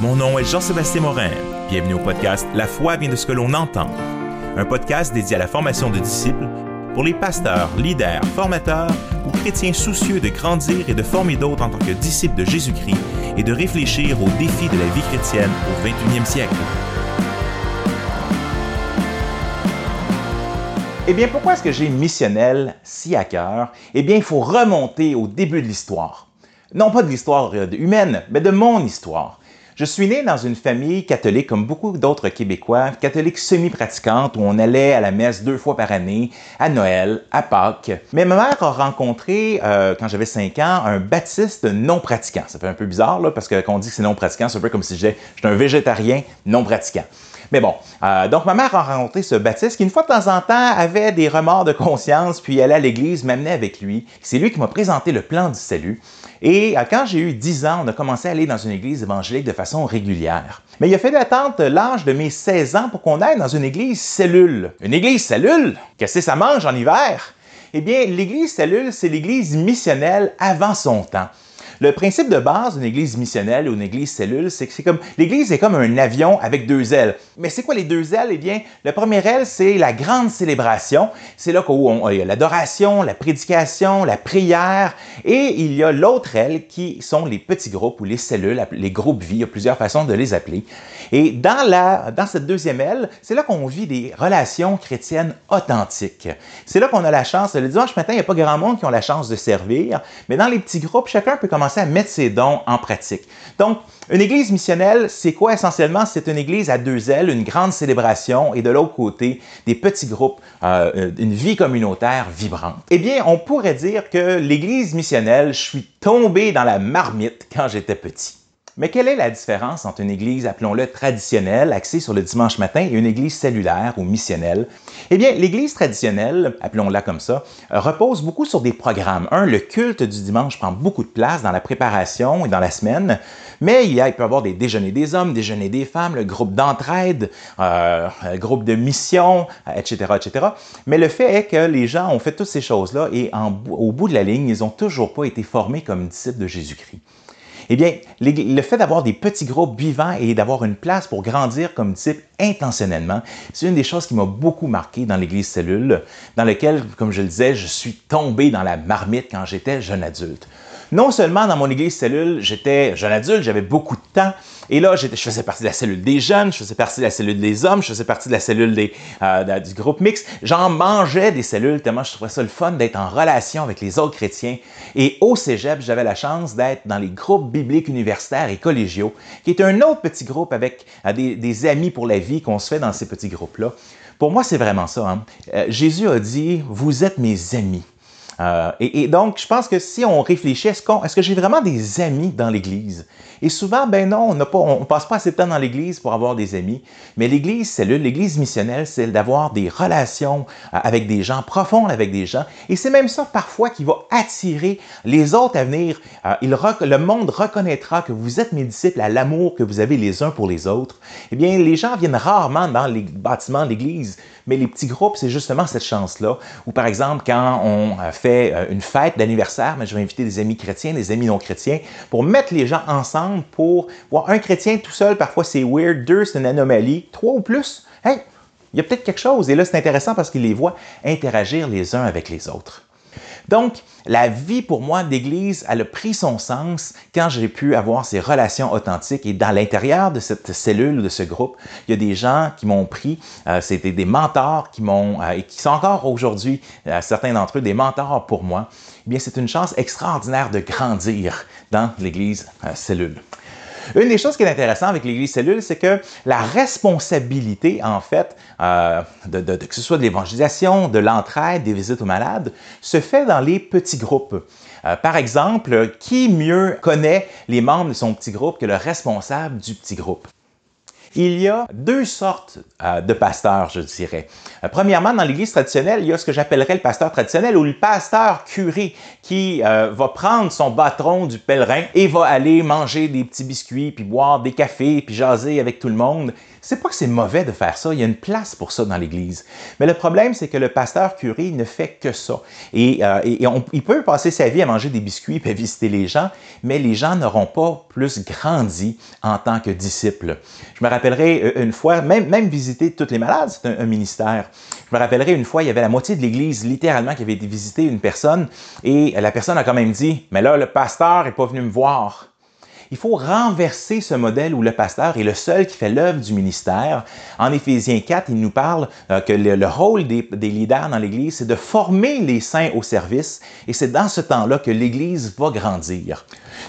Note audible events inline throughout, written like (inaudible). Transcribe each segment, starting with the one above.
Mon nom est Jean-Sébastien Morin. Bienvenue au podcast La foi vient de ce que l'on entend. Un podcast dédié à la formation de disciples pour les pasteurs, leaders, formateurs ou chrétiens soucieux de grandir et de former d'autres en tant que disciples de Jésus-Christ et de réfléchir aux défis de la vie chrétienne au 21e siècle. Eh bien, pourquoi est-ce que j'ai missionnel si à cœur? Eh bien, il faut remonter au début de l'histoire. Non pas de l'histoire humaine, mais de mon histoire. Je suis né dans une famille catholique comme beaucoup d'autres Québécois, catholique semi-pratiquante, où on allait à la messe deux fois par année, à Noël, à Pâques. Mais ma mère a rencontré, euh, quand j'avais 5 ans, un baptiste non pratiquant. Ça fait un peu bizarre, là, parce que quand on dit que c'est non pratiquant, c'est un peu comme si j'étais un végétarien non pratiquant. Mais bon, euh, donc ma mère a rencontré ce baptiste qui, une fois de temps en temps, avait des remords de conscience, puis allait à l'église, m'amenait avec lui. C'est lui qui m'a présenté le plan du salut. Et euh, quand j'ai eu 10 ans, on a commencé à aller dans une église évangélique de façon régulière. Mais il a fallu attendre l'âge de mes 16 ans pour qu'on aille dans une église cellule. Une église cellule? Qu'est-ce que ça mange en hiver? Eh bien, l'église cellule, c'est l'église missionnelle avant son temps. Le principe de base d'une église missionnelle ou une église cellule, c'est que c'est comme l'église est comme un avion avec deux ailes. Mais c'est quoi les deux ailes? Eh bien, la première aile, c'est la grande célébration. C'est là où il y a l'adoration, la prédication, la prière, et il y a l'autre aile qui sont les petits groupes ou les cellules, les groupes vie. Il y a plusieurs façons de les appeler. Et dans la dans cette deuxième aile, c'est là qu'on vit des relations chrétiennes authentiques. C'est là qu'on a la chance. Le dimanche matin, il n'y a pas grand monde qui ont la chance de servir, mais dans les petits groupes, chacun peut commencer à mettre ses dons en pratique. Donc, une église missionnelle, c'est quoi? Essentiellement? C'est une église à deux ailes, une grande célébration et de l'autre côté, des petits groupes, euh, euh, une vie communautaire vibrante. Eh bien, on pourrait dire que l'église missionnelle, je suis tombé dans la marmite quand j'étais petit. Mais quelle est la différence entre une église, appelons-le traditionnelle, axée sur le dimanche matin, et une église cellulaire ou missionnelle? Eh bien, l'église traditionnelle, appelons-la comme ça, repose beaucoup sur des programmes. Un, le culte du dimanche prend beaucoup de place dans la préparation et dans la semaine, mais il, peut y avoir des déjeuners des hommes, déjeuners des femmes, le groupe d'entraide, euh, le groupe de mission, etc., etc. Mais le fait est que les gens ont fait toutes ces choses-là et au bout de la ligne, ils n'ont toujours pas été formés comme disciples de Jésus-Christ. Eh bien, le fait d'avoir des petits groupes vivants et d'avoir une place pour grandir comme disciple intentionnellement, c'est une des choses qui m'a beaucoup marqué dans l'Église cellule, dans laquelle, comme je le disais, je suis tombé dans la marmite quand j'étais jeune adulte non seulement dans mon église cellule, j'étais jeune adulte, j'avais beaucoup de temps, et là, je faisais partie de la cellule des jeunes, je faisais partie de la cellule des hommes, je faisais partie de la cellule euh, du groupe mix. J'en mangeais des cellules tellement je trouvais ça le fun d'être en relation avec les autres chrétiens. Et au cégep, j'avais la chance d'être dans les groupes bibliques universitaires et collégiaux, qui est un autre petit groupe avec euh, des, des amis pour la vie qu'on se fait dans ces petits groupes-là. Pour moi, c'est vraiment ça. Hein. Euh, Jésus a dit, vous êtes mes amis. Euh, et, donc, je pense que si on réfléchit, est-ce, que j'ai vraiment des amis dans l'Église? Et souvent, ben non, on ne passe pas assez de temps dans l'Église pour avoir des amis. Mais l'Église cellule, l'Église missionnelle, c'est d'avoir des relations euh, avec des gens, profondes avec des gens. Et c'est même ça parfois qui va attirer les autres à venir. Euh, le monde reconnaîtra que vous êtes mes disciples à l'amour que vous avez les uns pour les autres. Eh bien, les gens viennent rarement dans les bâtiments de l'Église. Mais les petits groupes, c'est justement cette chance-là. Ou par exemple, quand on fait une fête d'anniversaire, je vais inviter des amis chrétiens, des amis non chrétiens, pour mettre les gens ensemble pour voir un chrétien tout seul, parfois c'est weird, deux c'est une anomalie, trois ou plus, hey, il y a peut-être quelque chose. Et là, c'est intéressant parce qu'il les voit interagir les uns avec les autres. Donc, la vie pour moi d'Église, elle a pris son sens quand j'ai pu avoir ces relations authentiques. Et dans l'intérieur de cette cellule, de ce groupe, il y a des gens qui m'ont pris, euh, c'était des mentors qui m'ont, euh, et qui sont encore aujourd'hui, euh, certains d'entre eux, des mentors pour moi. Eh bien, c'est une chance extraordinaire de grandir dans l'Église cellule. Une des choses qui est intéressante avec l'Église cellule, c'est que la responsabilité, en fait, euh, de, que ce soit de l'évangélisation, de l'entraide, des visites aux malades, se fait dans les petits groupes. Euh, par exemple, qui mieux connaît les membres de son petit groupe que le responsable du petit groupe? Il y a deux sortes euh, de pasteurs, je dirais. Euh, premièrement, dans l'Église traditionnelle, il y a ce que j'appellerais le pasteur traditionnel ou le pasteur curé qui euh, va prendre son bâton du pèlerin et va aller manger des petits biscuits, puis boire des cafés, puis jaser avec tout le monde. C'est pas que c'est mauvais de faire ça, il y a une place pour ça dans l'Église. Mais le problème, c'est que le pasteur curé ne fait que ça. Et, il peut passer sa vie à manger des biscuits et visiter les gens, mais les gens n'auront pas plus grandi en tant que disciples. Je me rappellerai une fois, même, même visiter toutes les malades, c'est un, ministère. Je me rappellerai une fois, il y avait la moitié de l'Église littéralement qui avait été visiter une personne et la personne a quand même dit, mais là, le pasteur n'est pas venu me voir. Il faut renverser ce modèle où le pasteur est le seul qui fait l'œuvre du ministère. En Éphésiens 4, il nous parle euh, que le, rôle des, des, leaders dans l'Église, c'est de former les saints au service, et c'est dans ce temps-là que l'Église va grandir.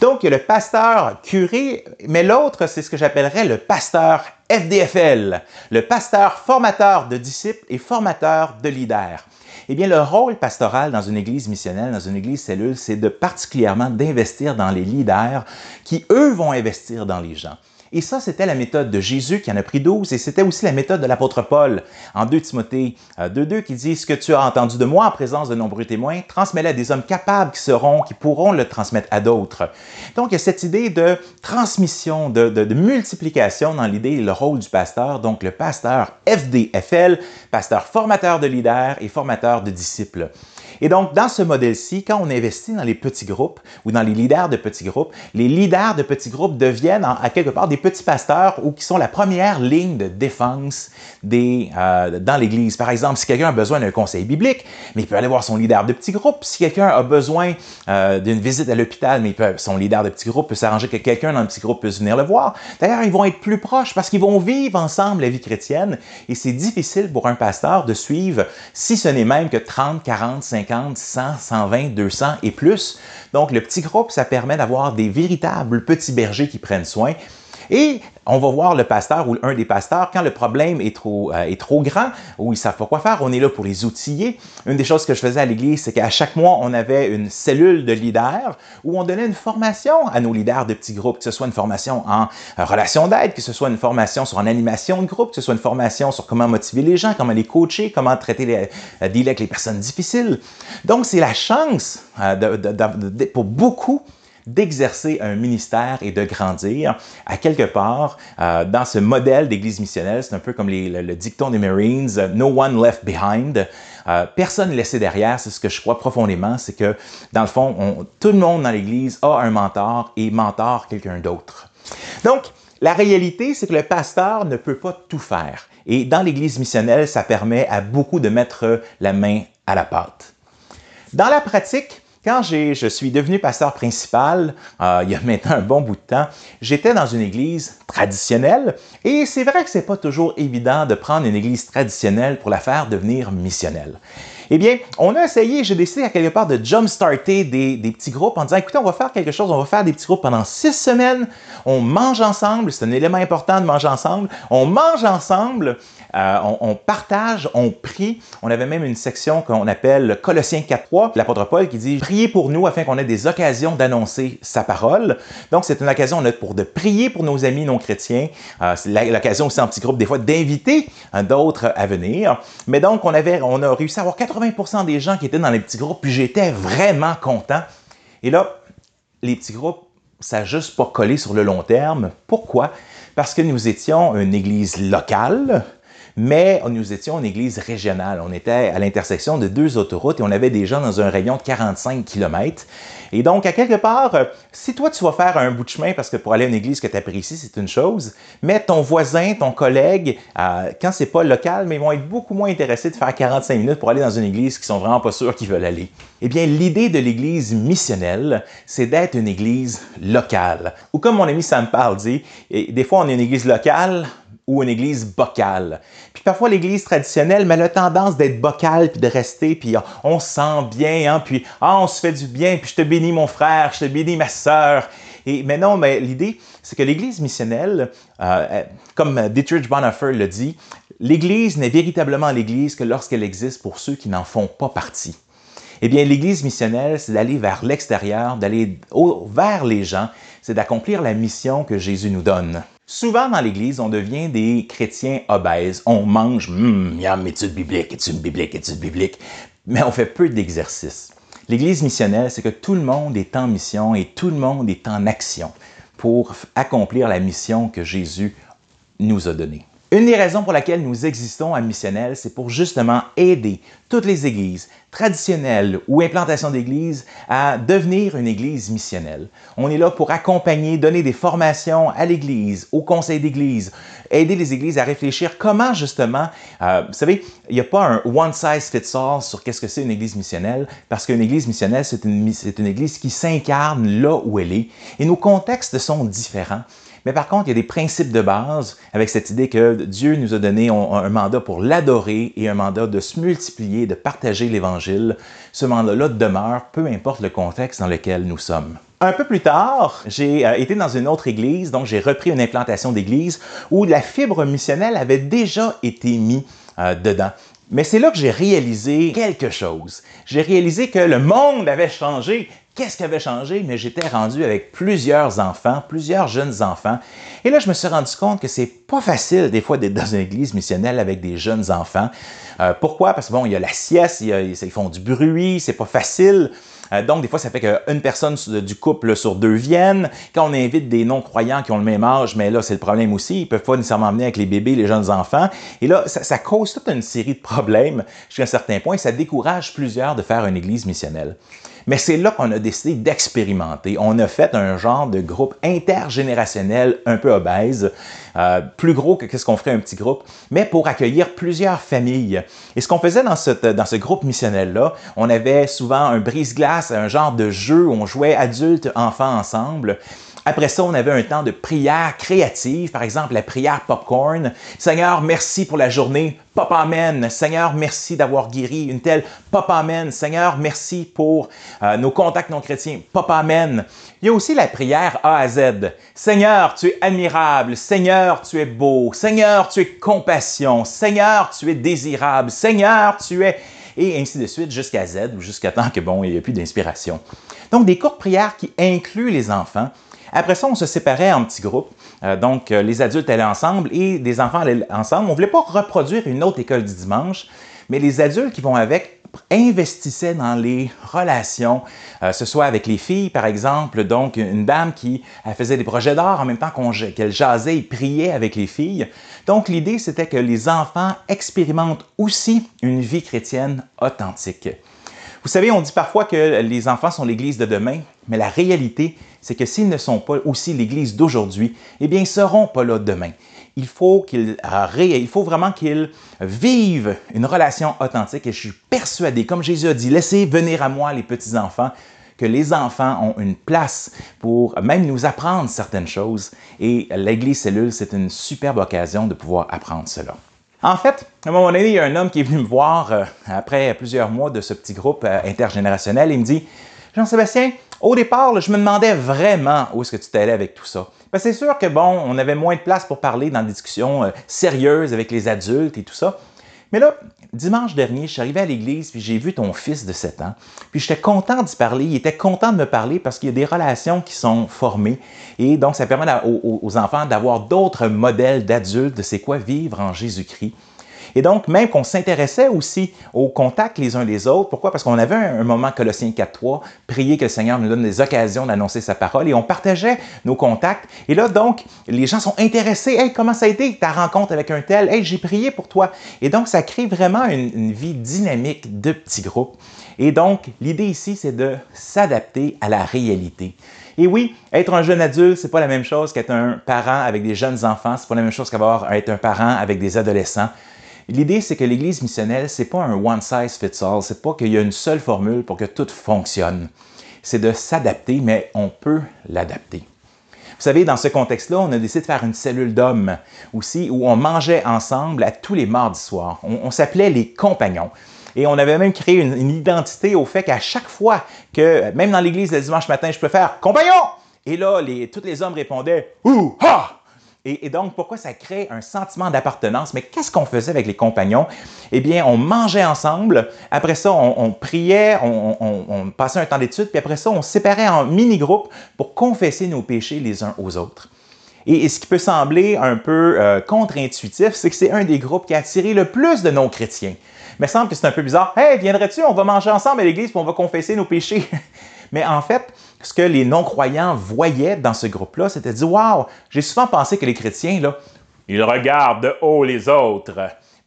Donc, il y a le pasteur curé, mais l'autre, c'est ce que j'appellerais le pasteur FDFL, le pasteur formateur de disciples et formateur de leaders. Eh bien, le rôle pastoral dans une église missionnelle, dans une église cellule, c'est de particulièrement d'investir dans les leaders qui, eux, vont investir dans les gens. Et ça, c'était la méthode de Jésus qui en a pris 12 et c'était aussi la méthode de l'apôtre Paul en 2 Timothée 2.2 euh, qui dit Ce que tu as entendu de moi en présence de nombreux témoins, transmets-le à des hommes capables qui seront, qui pourront le transmettre à d'autres. Donc, il y a cette idée de transmission, de, de multiplication dans l'idée et le rôle du pasteur. Donc, le pasteur FDFL, pasteur formateur de leaders et formateur de disciples. Et donc, dans ce modèle-ci, quand on investit dans les petits groupes ou dans les leaders de petits groupes, les leaders de petits groupes deviennent à quelque part des petits pasteurs ou qui sont la première ligne de défense des, euh, dans l'Église. Par exemple, si quelqu'un a besoin d'un conseil biblique, mais il peut aller voir son leader de petit groupe. Si quelqu'un a besoin euh, d'une visite à l'hôpital, mais son leader de petit groupe peut s'arranger que quelqu'un dans le petit groupe puisse venir le voir. D'ailleurs, ils vont être plus proches parce qu'ils vont vivre ensemble la vie chrétienne et c'est difficile pour un pasteur de suivre, si ce n'est même que 30, 40, 50, 100, 120, 200 et plus. Donc, le petit groupe, ça permet d'avoir des véritables petits bergers qui prennent soin et on va voir le pasteur ou un des pasteurs quand le problème est trop, euh, est trop grand ou ils savent pas quoi faire. On est là pour les outiller. Une des choses que je faisais à l'église, c'est qu'à chaque mois, on avait une cellule de leaders où on donnait une formation à nos leaders de petits groupes, que ce soit une formation en euh, relation d'aide, que ce soit une formation sur en animation de groupe, que ce soit une formation sur comment motiver les gens, comment les coacher, comment traiter les, euh, dealer avec les personnes difficiles. Donc, c'est la chance pour beaucoup d'exercer un ministère et de grandir à quelque part euh, dans ce modèle d'église missionnelle. C'est un peu comme le, dicton des Marines, euh, No one left behind. Euh, personne laissé derrière, c'est ce que je crois profondément, c'est que dans le fond, tout le monde dans l'Église a un mentor et mentor quelqu'un d'autre. Donc, la réalité, c'est que le pasteur ne peut pas tout faire. Et dans l'Église missionnelle, ça permet à beaucoup de mettre la main à la pâte. Dans la pratique, quand je suis devenu pasteur principal, euh, il y a maintenant un bon bout de temps, j'étais dans une église traditionnelle et c'est vrai que c'est pas toujours évident de prendre une église traditionnelle pour la faire devenir missionnelle. Eh bien, on a essayé, j'ai décidé à quelque part de jump-starter des, des, petits groupes en disant, écoutez, on va faire quelque chose, on va faire des petits groupes pendant six semaines, on mange ensemble, c'est un élément important de manger ensemble, on mange ensemble, euh, on, partage, on prie. On avait même une section qu'on appelle Colossiens 4.3, l'apôtre Paul qui dit, priez pour nous afin qu'on ait des occasions d'annoncer sa parole. Donc, c'est une occasion pour de prier pour nos amis non chrétiens. Euh, c'est l'occasion aussi en petit groupe, des fois, d'inviter euh, d'autres à venir. Mais donc, on, avait, on a réussi à avoir 80 80 des gens qui étaient dans les petits groupes, puis j'étais vraiment content. Et là, les petits groupes, ça n'a juste pas collé sur le long terme. Pourquoi? Parce que nous étions une église locale, mais nous étions une église régionale. On était à l'intersection de deux autoroutes et on avait des gens dans un rayon de 45 km. Et donc, à quelque part, euh, si toi, tu vas faire un bout de chemin parce que pour aller à une église que tu apprécies, c'est une chose, mais ton voisin, ton collègue, euh, quand c'est pas local, mais ils vont être beaucoup moins intéressés de faire 45 minutes pour aller dans une église qui sont vraiment pas sûrs qu'ils veulent aller. Eh bien, l'idée de l'église missionnelle, c'est d'être une église locale. Ou comme mon ami Sam Parle dit, des fois, on est une église locale, ou une église bocale. Puis parfois, l'église traditionnelle, mais elle a tendance d'être bocale, puis de rester, puis ah, on se sent bien, hein, puis ah, on se fait du bien, puis je te bénis mon frère, je te bénis ma sœur. Et, mais non, mais l'idée, c'est que l'église missionnelle, euh, euh, comme Dietrich Bonhoeffer le dit, l'église n'est véritablement l'église que lorsqu'elle existe pour ceux qui n'en font pas partie. Eh bien, l'Église missionnelle, c'est d'aller vers l'extérieur, d'aller vers les gens, c'est d'accomplir la mission que Jésus nous donne. Souvent dans l'Église, on devient des chrétiens obèses. On mange, hum, miam, étude biblique, étude biblique, étude biblique, mais on fait peu d'exercices. L'Église missionnelle, c'est que tout le monde est en mission et tout le monde est en action pour accomplir la mission que Jésus nous a donnée. Une des raisons pour laquelle nous existons à Missionnel, c'est pour justement aider toutes les églises, traditionnelles ou implantations d'églises, à devenir une église missionnelle. On est là pour accompagner, donner des formations à l'église, au conseil d'église, aider les églises à réfléchir comment justement, euh, vous savez, il n'y a pas un one size fits all sur qu'est-ce que c'est une église missionnelle, parce qu'une église missionnelle, c'est une, une église qui s'incarne là où elle est, et nos contextes sont différents. Mais par contre, il y a des principes de base avec cette idée que Dieu nous a donné un mandat pour l'adorer et un mandat de se multiplier, de partager l'Évangile. Ce mandat-là demeure, peu importe le contexte dans lequel nous sommes. Un peu plus tard, j'ai euh, été dans une autre église, donc j'ai repris une implantation d'église où la fibre missionnelle avait déjà été mise euh, dedans. Mais c'est là que j'ai réalisé quelque chose. J'ai réalisé que le monde avait changé qu'est-ce qui avait changé, mais j'étais rendu avec plusieurs enfants, plusieurs jeunes enfants. Et là, je me suis rendu compte que c'est pas facile des fois d'être dans une église missionnelle avec des jeunes enfants. Euh, pourquoi? Parce que bon, il y a la sieste, ils font du bruit, c'est pas facile. Euh, donc, des fois, ça fait qu'une personne du couple sur deux viennent. Quand on invite des non-croyants qui ont le même âge, mais là, c'est le problème aussi. Ils peuvent pas nécessairement venir avec les bébés, les jeunes enfants. Et là, ça, ça cause toute une série de problèmes jusqu'à un certain point. Ça décourage plusieurs de faire une église missionnelle. Mais c'est là qu'on a décidé d'expérimenter. On a fait un genre de groupe intergénérationnel un peu obèse, euh, plus gros que ce qu'on ferait un petit groupe, mais pour accueillir plusieurs familles. Et ce qu'on faisait dans, dans ce groupe missionnel-là, on avait souvent un brise-glace, un genre de jeu où on jouait adultes, enfants ensemble. Après ça, on avait un temps de prière créative, par exemple la prière popcorn. Seigneur, merci pour la journée. Pop Amen. Seigneur, merci d'avoir guéri une telle. Pop Amen. Seigneur, merci pour euh, nos contacts non chrétiens. Pop Amen. Il y a aussi la prière A à Z. Seigneur, tu es admirable. Seigneur, tu es beau. Seigneur, tu es compassion. Seigneur, tu es désirable. Seigneur, tu es et ainsi de suite jusqu'à Z ou jusqu'à temps que bon, il n'y ait plus d'inspiration. Donc des courtes prières qui incluent les enfants après ça, on se séparait en petits groupes. Euh, donc, euh, les adultes allaient ensemble et des enfants allaient ensemble. On ne voulait pas reproduire une autre école du dimanche, mais les adultes qui vont avec investissaient dans les relations, euh, ce soit avec les filles, par exemple, donc une dame qui faisait des projets d'art en même temps qu'elle jasait et priait avec les filles. Donc l'idée, c'était que les enfants expérimentent aussi une vie chrétienne authentique. Vous savez, on dit parfois que les enfants sont l'Église de demain, mais la réalité, c'est que s'ils ne sont pas aussi l'Église d'aujourd'hui, eh bien, ils ne seront pas là demain. Il faut, qu'ils, il faut vraiment qu'ils vivent une relation authentique et je suis persuadé, comme Jésus a dit, laissez venir à moi les petits-enfants, que les enfants ont une place pour même nous apprendre certaines choses et l'Église cellule, c'est une superbe occasion de pouvoir apprendre cela. En fait, à un moment donné, il y a un homme qui est venu me voir euh, après plusieurs mois de ce petit groupe euh, intergénérationnel il me dit Jean-Sébastien, au départ, je me demandais vraiment où est-ce que tu t'allais avec tout ça. Parce c'est sûr que, bon, on avait moins de place pour parler dans des discussions euh, sérieuses avec les adultes et tout ça. Mais là, dimanche dernier, je suis arrivé à l'église, puis j'ai vu ton fils de 7 ans. Puis j'étais content d'y parler. Il était content de me parler parce qu'il y a des relations qui sont formées. Et donc, ça permet aux enfants d'avoir d'autres modèles d'adultes de c'est quoi vivre en Jésus-Christ. Et donc, même qu'on s'intéressait aussi au contact les uns les autres. Pourquoi? Parce qu'on avait un, moment Colossiens 4.3, prier que le Seigneur nous donne des occasions d'annoncer sa parole et on partageait nos contacts. Et là, donc, les gens sont intéressés. Hey, comment ça a été ta rencontre avec un tel? Hey, j'ai prié pour toi. Et donc, ça crée vraiment une, une vie dynamique de petits groupes. Et donc, l'idée ici, c'est de s'adapter à la réalité. Et oui, être un jeune adulte, c'est pas la même chose qu'être un parent avec des jeunes enfants, c'est pas la même chose qu'avoir être un parent avec des adolescents. L'idée, c'est que l'Église missionnelle, c'est pas un one size fits all, c'est pas qu'il y a une seule formule pour que tout fonctionne. C'est de s'adapter, mais on peut l'adapter. Vous savez, dans ce contexte-là, on a décidé de faire une cellule d'hommes aussi, où on mangeait ensemble à tous les mardis soirs. On, s'appelait les compagnons. Et on avait même créé une, identité au fait qu'à chaque fois que, même dans l'église le dimanche matin, je peux faire compagnon! Et là, les, tous les hommes répondaient Ouh! Ha! Et, donc, pourquoi ça crée un sentiment d'appartenance? Mais qu'est-ce qu'on faisait avec les compagnons? Eh bien, on mangeait ensemble. Après ça, on, priait, on, passait un temps d'étude, puis après ça, on séparait en mini-groupes pour confesser nos péchés les uns aux autres. Et, ce qui peut sembler un peu euh, contre-intuitif, c'est que c'est un des groupes qui a attiré le plus de non-chrétiens. Mais il semble que c'est un peu bizarre. Hey, viendrais-tu, on va manger ensemble à l'église, puis on va confesser nos péchés. (laughs) Mais en fait, ce que les non-croyants voyaient dans ce groupe-là, c'était dire Waouh, j'ai souvent pensé que les chrétiens, là, ils regardent de haut les autres.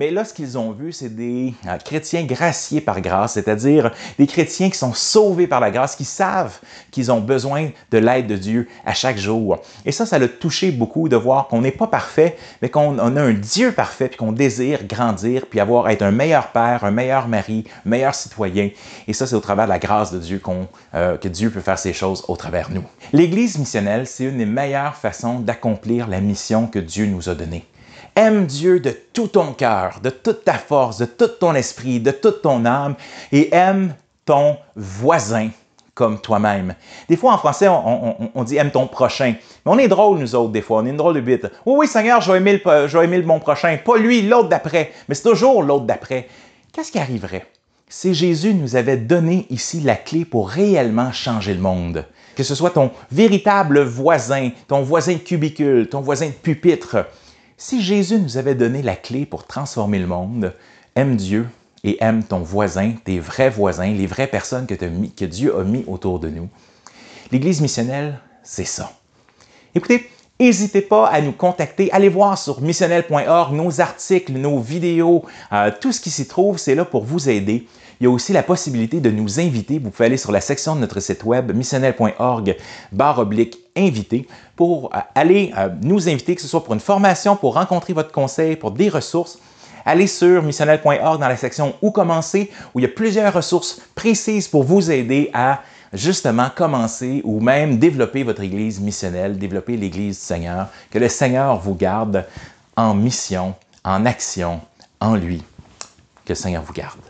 Mais là, ce qu'ils ont vu, c'est des euh, chrétiens graciés par grâce, c'est-à-dire des chrétiens qui sont sauvés par la grâce, qui savent qu'ils ont besoin de l'aide de Dieu à chaque jour. Et ça, ça l'a touché beaucoup de voir qu'on n'est pas parfait, mais qu'on a un Dieu parfait, puis qu'on désire grandir, puis avoir être un meilleur père, un meilleur mari, un meilleur citoyen. Et ça, c'est au travers de la grâce de Dieu euh, que Dieu peut faire ces choses au travers de nous. L'Église missionnelle, c'est une des meilleures façons d'accomplir la mission que Dieu nous a donnée. Aime Dieu de tout ton cœur, de toute ta force, de tout ton esprit, de toute ton âme, et aime ton voisin comme toi-même. Des fois, en français, on, dit aime ton prochain. Mais on est drôle, nous autres, des fois. On est une drôle de bite. Oui, oui, Seigneur, je vais aimer, le, je mon prochain. Pas lui, l'autre d'après. Mais c'est toujours l'autre d'après. Qu'est-ce qui arriverait si Jésus nous avait donné ici la clé pour réellement changer le monde? Que ce soit ton véritable voisin, ton voisin de cubicule, ton voisin de pupitre, si Jésus nous avait donné la clé pour transformer le monde, aime Dieu et aime ton voisin, tes vrais voisins, les vraies personnes que, Dieu a mis autour de nous. L'Église missionnelle, c'est ça. Écoutez, N'hésitez pas à nous contacter. Allez voir sur missionnel.org nos articles, nos vidéos, euh, tout ce qui s'y trouve, c'est là pour vous aider. Il y a aussi la possibilité de nous inviter. Vous pouvez aller sur la section de notre site web missionnel.org barre oblique invité pour euh, aller euh, nous inviter, que ce soit pour une formation, pour rencontrer votre conseil, pour des ressources. Allez sur missionnel.org dans la section Où commencer, où il y a plusieurs ressources précises pour vous aider à justement commencer ou même développer votre Église missionnelle, développer l'Église du Seigneur. Que le Seigneur vous garde en mission, en action, en lui. Que le Seigneur vous garde.